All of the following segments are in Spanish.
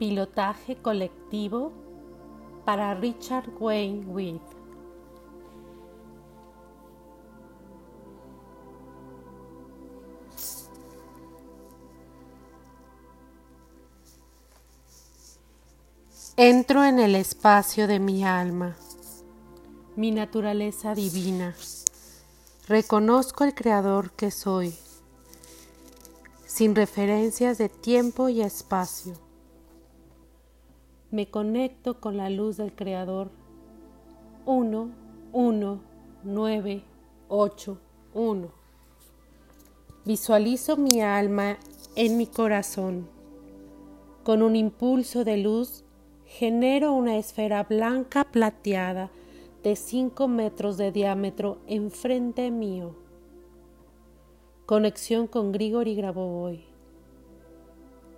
Pilotaje colectivo para Richard Wayne With. Entro en el espacio de mi alma, mi naturaleza divina. Reconozco el creador que soy, sin referencias de tiempo y espacio. Me conecto con la luz del creador. 1, 1, 9, 8, 1. Visualizo mi alma en mi corazón. Con un impulso de luz genero una esfera blanca plateada de 5 metros de diámetro enfrente mío. Conexión con Grigori Grabovoi.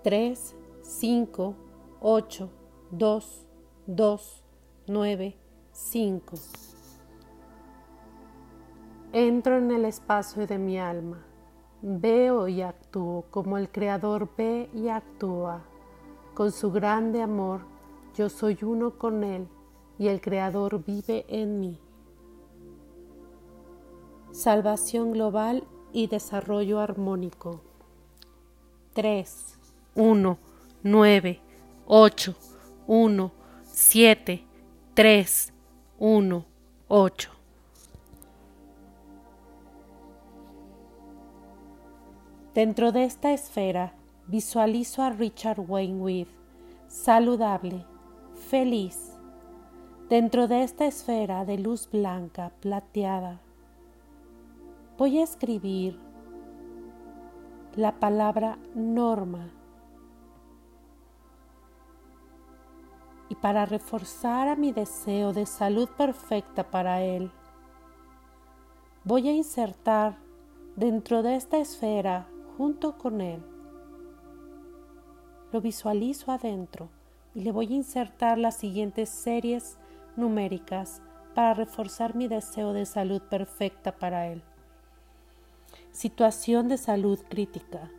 3, 5, 8, 2, 2, 9, 5. Entro en el espacio de mi alma. Veo y actúo como el Creador ve y actúa. Con su grande amor yo soy uno con Él y el Creador vive en mí. Salvación global y desarrollo armónico. 3, 1, 9, 8, 1, 7, 3, 1, 8. Dentro de esta esfera visualizo a Richard Wayne saludable, feliz, dentro de esta esfera de luz blanca plateada. Voy a escribir la palabra norma. Y para reforzar a mi deseo de salud perfecta para él, voy a insertar dentro de esta esfera junto con él. Lo visualizo adentro y le voy a insertar las siguientes series numéricas para reforzar mi deseo de salud perfecta para él. Situación de salud crítica.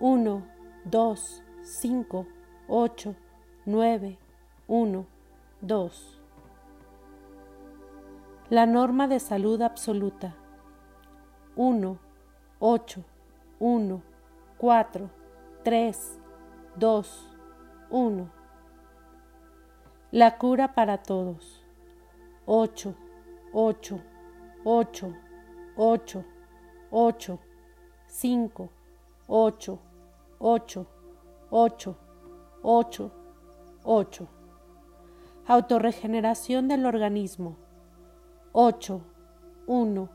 1, 2, 5, 8, 9, 1, 2. La norma de salud absoluta. 1, 8, 1, 4, 3, 2, 1. La cura para todos. 8, 8, 8, 8, 8, 5, 8, 8, 8, 8, 8. Autorregeneración del organismo. 8, 1,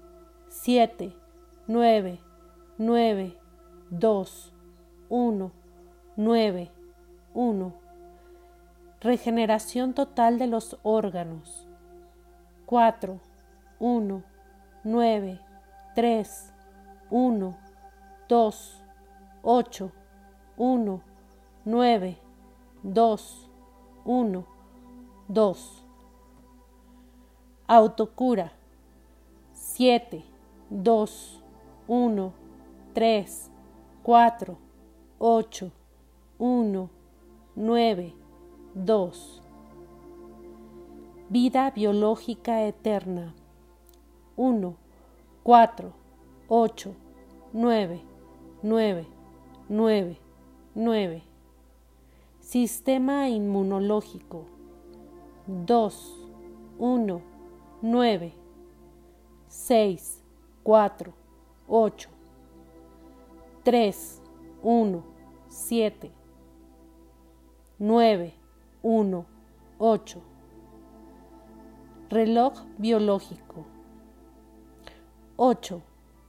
7, 9, 9, 2, 1, 9, 1. Regeneración total de los órganos. 4, 1, 9, 3, 1, 2, 8, 1, 9, 2, 1, 2. Autocura. 7, 2, 1, 3, 4, 8, 1, 9, 2. Vida biológica eterna. 1, 4, 8, 9, 9, 9, 9. Sistema inmunológico. 2, 1, 9, 6, 4, 8, 3, 1, 7, 9, 1, 8. Reloj biológico. 8,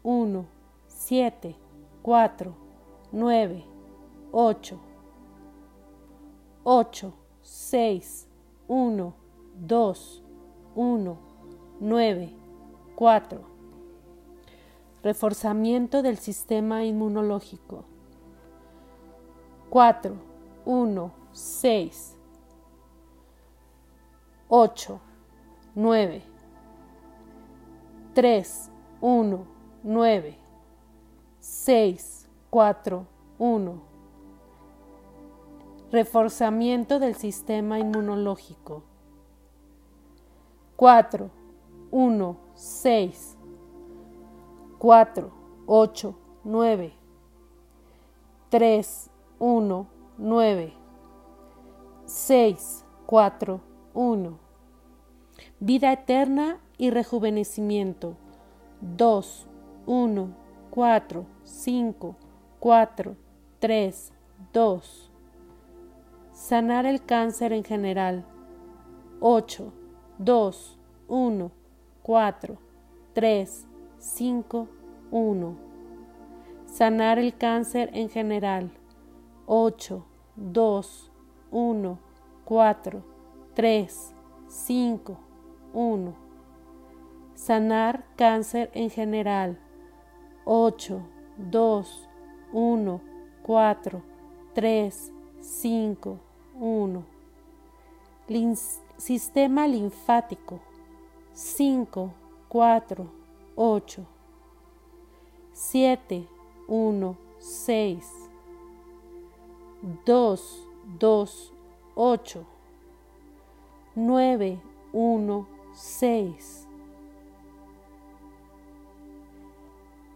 1, 7, 4, 9, 8, 8, 6, 1, 2, 1, 9, 4. Reforzamiento del sistema inmunológico. 4, 1, 6, 8, 9, 3, 1, 9, 6, 4, 1. Reforzamiento del sistema inmunológico. 4, 1, 6, 4, 8, 9, 3, 1, 9, 6, 4, 1. Vida eterna y rejuvenecimiento. 2, 1, 4, 5, 4, 3, 2. Sanar el cáncer en general. 8, 2, 1, 4, 3, 5, 1. Sanar el cáncer en general. 8, 2, 1, 4, 3, 5, 1. Sanar cáncer en general. 8, 2, 1, 4, 3, 5, 1. sistema linfático. 5, 4, 8, 7, 1, 6, 2, 2, 8, 9, 1, 6.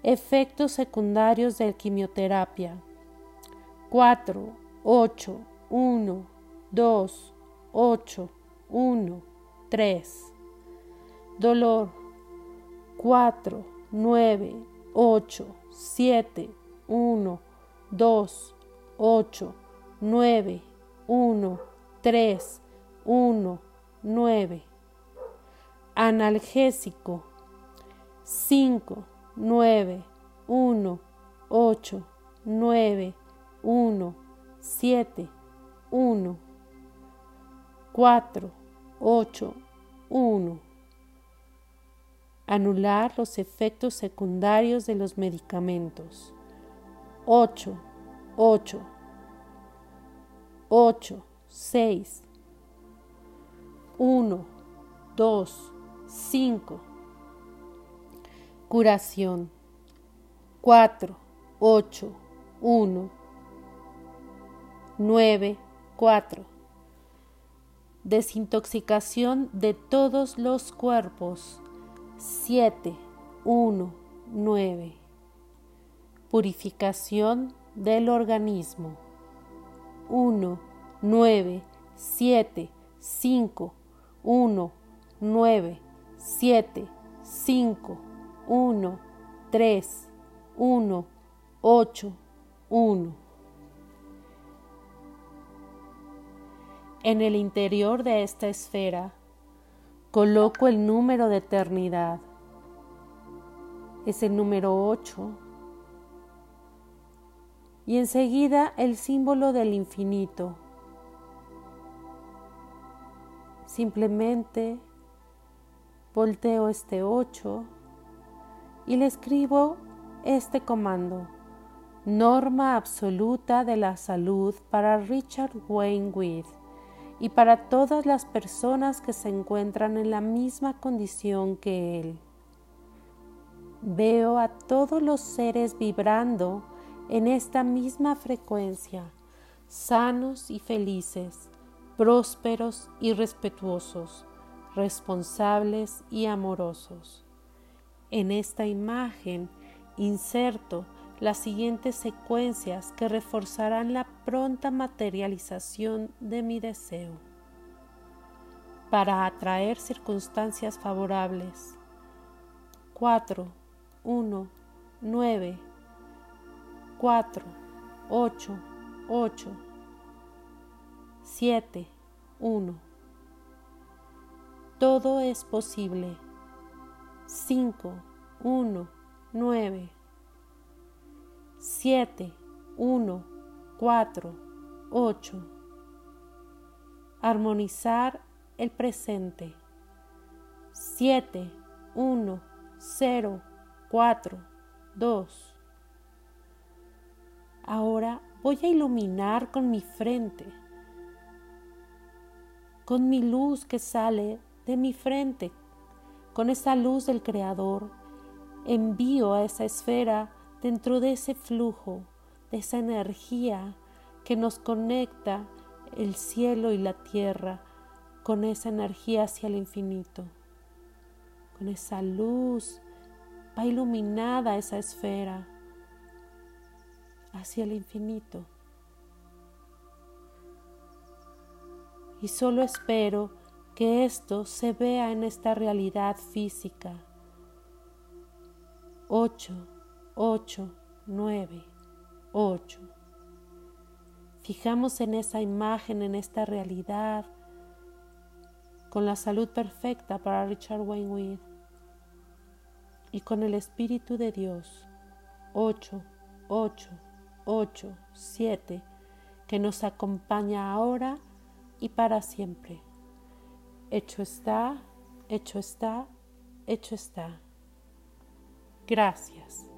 Efectos secundarios de quimioterapia. 4, 8, 1, 2, 8, 1, 3. Dolor 4, 9, 8, 7, 1, 2, 8, 9, 1, 3, 1, 9. Analgésico 5, 9, 1, 8, 9, 1, 7, 1, 4, 8, 1. Anular los efectos secundarios de los medicamentos. 8, 8, 8, 6, 1, 2, 5. Curación. 4, 8, 1, 9, 4. Desintoxicación de todos los cuerpos. 7, 1, 9. Purificación del organismo. 1, 9, 7, 5, 1, 9, 7, 5, 1, 3, 1, 8, 1. En el interior de esta esfera coloco el número de eternidad. Es el número 8. Y enseguida el símbolo del infinito. Simplemente volteo este 8 y le escribo este comando. Norma absoluta de la salud para Richard Wayne With y para todas las personas que se encuentran en la misma condición que Él. Veo a todos los seres vibrando en esta misma frecuencia, sanos y felices, prósperos y respetuosos, responsables y amorosos. En esta imagen inserto las siguientes secuencias que reforzarán la pronta materialización de mi deseo. Para atraer circunstancias favorables. 4, 1, 9, 4, 8, 8, 7, 1. Todo es posible. 5, 1, 9, 7, 1, 4, 8. Armonizar el presente. 7, 1, 0, 4, 2. Ahora voy a iluminar con mi frente, con mi luz que sale de mi frente, con esa luz del Creador. Envío a esa esfera dentro de ese flujo, de esa energía que nos conecta el cielo y la tierra con esa energía hacia el infinito, con esa luz, va iluminada esa esfera hacia el infinito. Y solo espero que esto se vea en esta realidad física. 8, 8, 9, 8. Fijamos en esa imagen, en esta realidad, con la salud perfecta para Richard Wayne y con el Espíritu de Dios. 8, 8, 8, 7, que nos acompaña ahora y para siempre. Hecho está, hecho está, hecho está. Gracias.